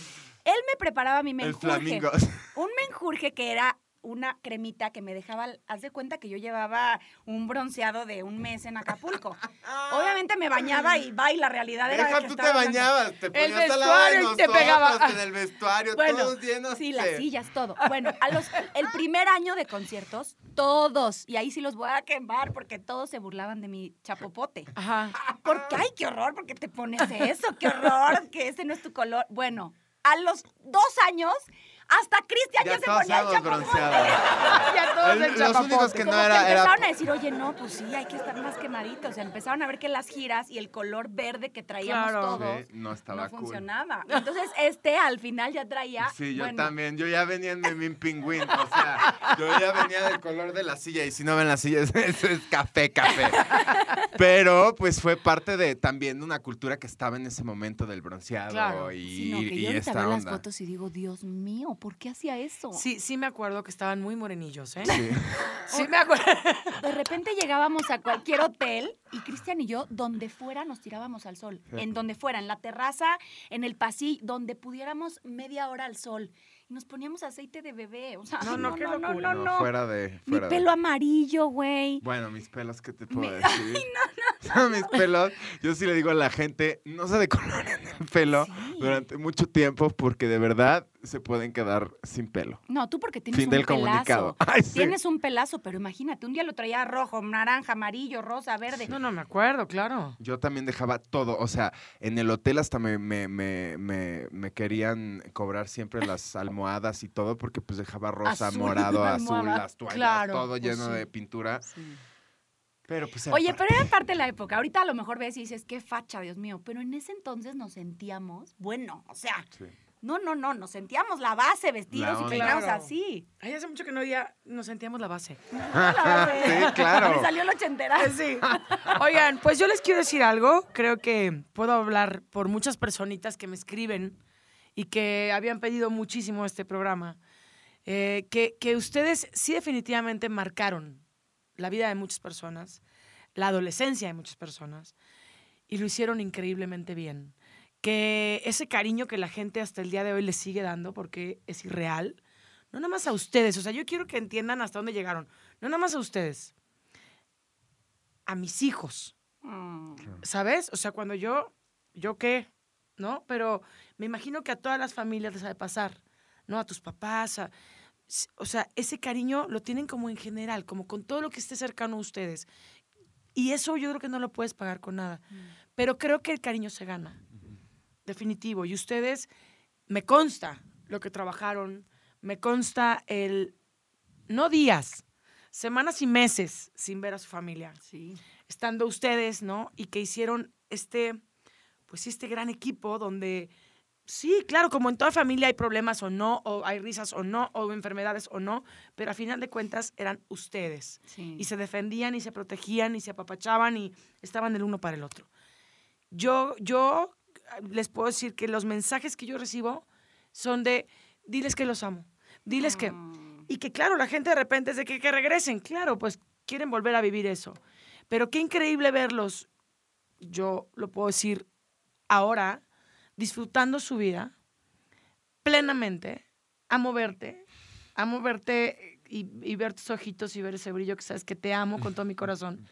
él me preparaba mi El menjurje. flamingo. Un menjurje que era una cremita que me dejaba, haz de cuenta que yo llevaba un bronceado de un mes en Acapulco. [LAUGHS] Obviamente me bañaba y va y la realidad era Deja, que tú te bañabas, te ponías de vestuario y te nosotros, pegaba. en el vestuario, Bueno, todos llenos Sí, las sillas, todo. Bueno, a los, el primer año de conciertos, todos, y ahí sí los voy a quemar porque todos se burlaban de mi chapopote. Ajá. Porque, ay, qué horror, porque te pones eso, qué horror, que ese no es tu color. Bueno, a los dos años, hasta Cristian ya, Ya se ponía el bronceados. [LAUGHS] Ya todos El- en los únicos que no Como era- que era- empezaron a decir, oye, no, pues sí, hay que estar más quemaditos. O sea, empezaron a ver que las giras y el color verde que traíamos Claro. todos Sí, no estaba no cool. funcionaba. Entonces, este al final ya traía. Sí, yo bueno, también. Yo ya venía en Memín Pingüín. O sea, yo ya venía del color de la silla. Y si no ven la silla, [LAUGHS] eso es café, café. Pero, pues, fue parte de también una cultura que estaba en ese momento del bronceado Claro. y, Sino que y yo esta veo las onda. fotos y digo, Dios mío, ¿por qué hacía eso? Sí, sí me acuerdo que estaban muy morenillos, ¿eh? Sí. [LAUGHS] Sí me acuerdo. De repente llegábamos a cualquier hotel y Cristian y yo, donde fuera, nos tirábamos al sol. En donde fuera, en la terraza, en el pasillo, donde pudiéramos media hora al sol. Y nos poníamos aceite de bebé. O sea, No, ay, no, qué no, no, locura. no, No, no. fuera de. Mi de- pelo amarillo, güey. Bueno, mis pelos, ¿qué te puedo [LAUGHS] Mi- decir? Mis pelos, yo sí le digo a la gente, no se decoloren el pelo Sí. durante mucho tiempo porque de verdad se pueden quedar sin pelo. No, tú porque tienes Fin un del pelazo. comunicado. [LAUGHS] Ay, sí. Tienes un pelazo, pero imagínate, un día lo traía rojo, naranja, amarillo, rosa, verde. No, no me acuerdo, claro. Yo también dejaba todo, o sea, en el hotel hasta me, me, me, me, me querían cobrar siempre las [LAUGHS] almohadas y todo porque pues dejaba rosa, Azul, morado, [LAUGHS] azul, las toallas, Claro, todo pues lleno sí. de pintura. Pero pues Oye, parte. pero era parte de la época. Ahorita a lo mejor ves y dices, qué facha, Dios mío. Pero en ese entonces nos sentíamos, bueno, o sea, Sí. no, no, no, nos sentíamos la base, vestidos La y peinados Claro. así. Ay, hace mucho que no ya nos sentíamos la base. [LAUGHS] sí, claro. Me salió el ochentera. Sí. Oigan, pues yo les quiero decir algo. Creo que puedo hablar por muchas personitas que me escriben y que habían pedido muchísimo este programa. Eh, que, que ustedes sí definitivamente marcaron la vida de muchas personas, la adolescencia de muchas personas, y lo hicieron increíblemente bien. Que ese cariño que la gente hasta el día de hoy les sigue dando, porque es irreal, no nada más a ustedes, o sea, yo quiero que entiendan hasta dónde llegaron, no nada más a ustedes, a mis hijos, Mm. ¿sabes? O sea, cuando yo, ¿yo qué? ¿No? Pero me imagino que a todas las familias les ha de pasar, ¿no? A tus papás, a- o sea, ese cariño lo tienen como en general, como con todo lo que esté cercano a ustedes. Y eso yo creo que no lo puedes pagar con nada. Pero creo que el cariño se gana, definitivo. Y ustedes, me consta lo que trabajaron, me consta el, no días, semanas y meses sin ver a su familia Sí. estando ustedes, ¿no? Y que hicieron este, pues este gran equipo donde, sí, claro, como en toda familia hay problemas o no, o hay risas o no, o enfermedades o no, pero a final de cuentas eran ustedes. Sí. Y se defendían y se protegían y se apapachaban y estaban el uno para el otro. Yo, yo ah, les puedo decir que los mensajes que yo recibo son de, diles que los amo, diles que... Ah. Y que claro, la gente de repente es de que, que regresen, claro, pues quieren volver a vivir eso. Pero qué increíble verlos, yo lo puedo decir ahora, disfrutando su vida plenamente. Amo verte, amo verte y, y ver tus ojitos y ver ese brillo que sabes que te amo con todo mi [LAUGHS] corazón.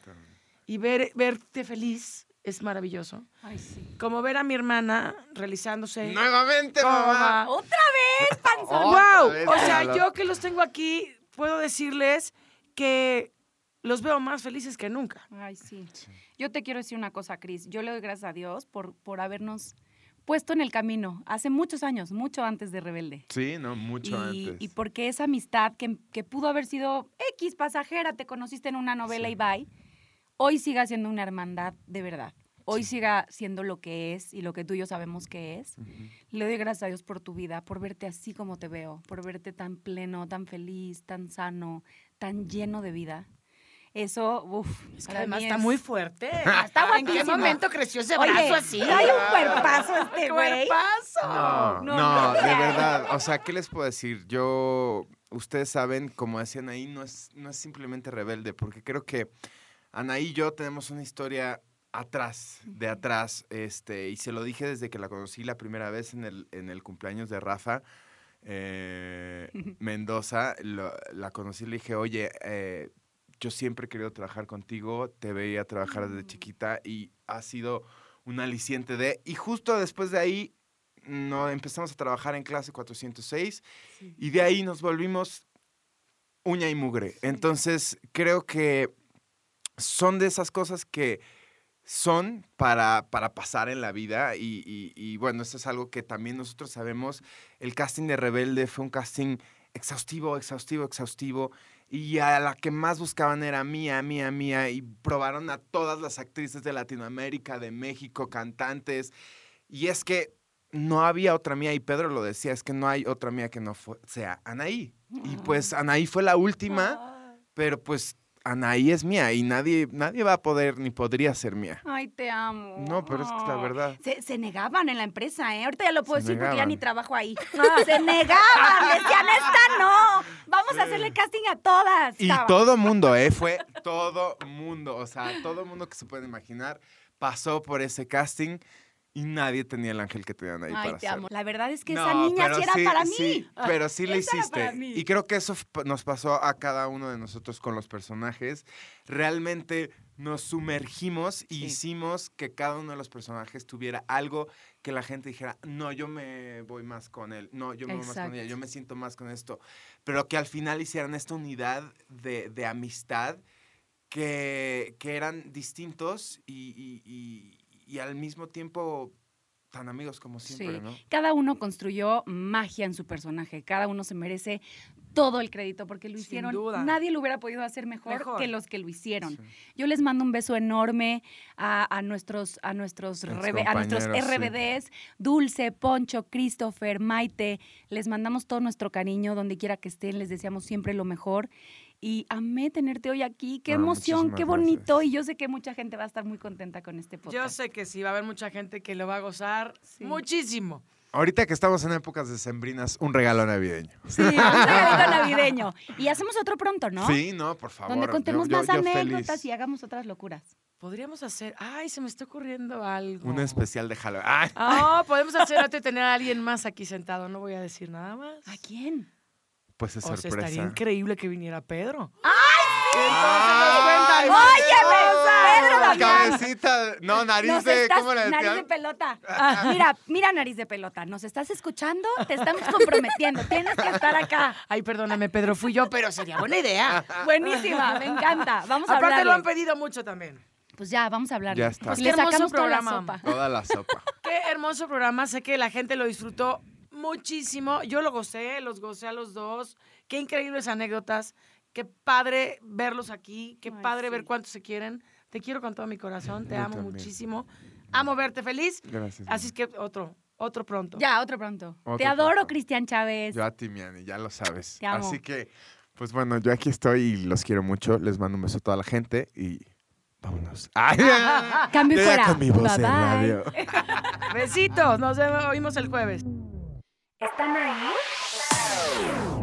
Y ver, verte feliz es maravilloso. Ay, sí. Como ver a mi hermana realizándose. Nuevamente, mamá. ¡Otra vez, [LAUGHS] panzón! ¡Wow! vez, O sea, yo que los tengo aquí, puedo decirles que los veo más felices que nunca. Ay, sí. Yo te quiero decir una cosa, Cris. Yo le doy gracias a Dios por, por habernos puesto en el camino hace muchos años, mucho antes de Rebelde. Sí, no, mucho y, antes. y porque esa amistad que, que pudo haber sido X pasajera, te conociste en una novela Sí. y bye, hoy siga siendo una hermandad de verdad. Hoy siga siendo lo que es y lo que tú y yo sabemos que es. Le doy gracias a Dios por tu vida, por verte así como te veo, por verte tan pleno, tan feliz, tan sano, tan lleno de vida. Eso, uff, Es que además está muy fuerte. [LAUGHS] Está ¿En qué momento creció ese Oye, brazo así? trae un cuerpazo este ¡Qué [LAUGHS] güey. cuerpazo! No, no, no, no, de verdad. O sea, ¿qué les puedo decir? Yo, ustedes saben, como decían ahí, no es, no es simplemente rebelde, porque creo que Anaí y yo tenemos una historia atrás, de atrás, este, y se lo dije desde que la conocí la primera vez en el, en el cumpleaños de Rafa eh, [LAUGHS] Mendoza, lo- la conocí y le dije, oye, eh, yo siempre he querido trabajar contigo, te veía trabajar desde chiquita y ha sido un aliciente de... Y justo después de ahí no, empezamos a trabajar en clase 406 y de ahí nos volvimos uña y mugre. Entonces, creo que son de esas cosas que son para, para pasar en la vida y, y- y, bueno, eso es algo que también nosotros sabemos. El casting de Rebelde fue un casting exhaustivo, exhaustivo, exhaustivo y a la que más buscaban era mía, mía, mía y probaron a todas las actrices de Latinoamérica, de México, cantantes y es que no había otra mía y Pedro lo decía, es que no hay otra mía que no fue- sea Anaí. Y pues Anaí fue la última, pero pues Anaí es mía y nadie, nadie va a poder ni podría ser mía. Ay, te amo. No, pero es que es la verdad. Se, se negaban en la empresa, ¿eh? Ahorita ya lo puedo Se decir porque ya negaban. ni trabajo ahí. Se negaban, decían, esta hacerle casting a todas. Y Estaba- todo mundo, ¿eh? [LAUGHS] Fue todo mundo, o sea, todo mundo que se puede imaginar pasó por ese casting y nadie tenía el ángel que tenían ahí Ay, para te hacer. amo. La verdad es que No, esa niña sí era para mí. sí, pero sí le hiciste. Y creo que eso nos pasó a cada uno de nosotros con los personajes. Realmente nos sumergimos y Sí. hicimos que cada uno de los personajes tuviera algo que la gente dijera, no, yo me voy más con él, no, yo me voy más con ella, yo me siento más con esto. Pero que al final hicieran esta unidad de, de amistad que, que eran distintos y, y- y- y al mismo tiempo tan amigos como siempre, Sí. ¿no? Cada uno construyó magia en su personaje. Cada uno se merece todo el crédito porque lo Sin hicieron. duda. Nadie lo hubiera podido hacer mejor, Mejor. que los que lo hicieron. Sí. Yo les mando un beso enorme a, a nuestros, a nuestros, rebe- a nuestros sí. RBDs, Dulce, Poncho, Christopher, Maite. Les mandamos todo nuestro cariño donde quiera que estén. Les deseamos siempre lo mejor. Y amé tenerte hoy aquí. Qué Ah, emoción, qué bonito. gracias. Y yo sé que mucha gente va a estar muy contenta con este podcast. Yo sé que sí, va a haber mucha gente que lo va a gozar Sí. muchísimo. Ahorita que estamos en épocas decembrinas, un regalo navideño. Sí, un regalito navideño. Y hacemos otro pronto, ¿no? Sí, no, por favor. Donde contemos Yo- más yo anécdotas feliz. y hagamos otras locuras. Podríamos hacer. Ay, se me está ocurriendo algo. Un especial de Halloween. Ay, Ah, podemos hacer antes de tener a alguien más aquí sentado. No voy a decir nada más. ¿A quién? pues es O sea, sorpresa. estaría increíble que viniera Pedro. ¡Ay, Ay, Óyeme, no, Pedro Damián. Cabecita, no, nariz Nos de, estás- ¿cómo le nariz de pelota. [LAUGHS] Mira, mira nariz de pelota. ¿Nos estás escuchando? Te estamos comprometiendo. Tienes que estar acá. Ay, perdóname, Pedro, fui yo, pero sería buena idea. Buenísima, me encanta. Vamos a Aparte hablar. lo han pedido mucho también. Pues ya, vamos a hablar. Ya está. Pues Le sacamos toda la programa. sopa. Toda la sopa. [LAUGHS] Qué hermoso programa, sé que la gente lo disfrutó muchísimo. Yo lo gocé, los gocé a los dos. Qué increíbles anécdotas. Qué padre verlos aquí. Qué Ay, padre sí. ver cuánto se quieren. Te quiero con todo mi corazón. Te Yo amo también. muchísimo. Amo verte feliz. Gracias. Así es que otro, otro pronto. Ya, otro pronto. Otro Te adoro, pronto. Cristian Chávez. Yo a ti, Miani, ya lo sabes. Te amo. Así que, pues bueno, yo aquí estoy y los quiero mucho. Les mando un beso a toda la gente y vámonos. [LAUGHS] Ay, [LAUGHS] Cambio fuera. con mi voz Bye, de bye. radio. Besitos. Nos vemos, oímos el jueves. ¿Están ahí?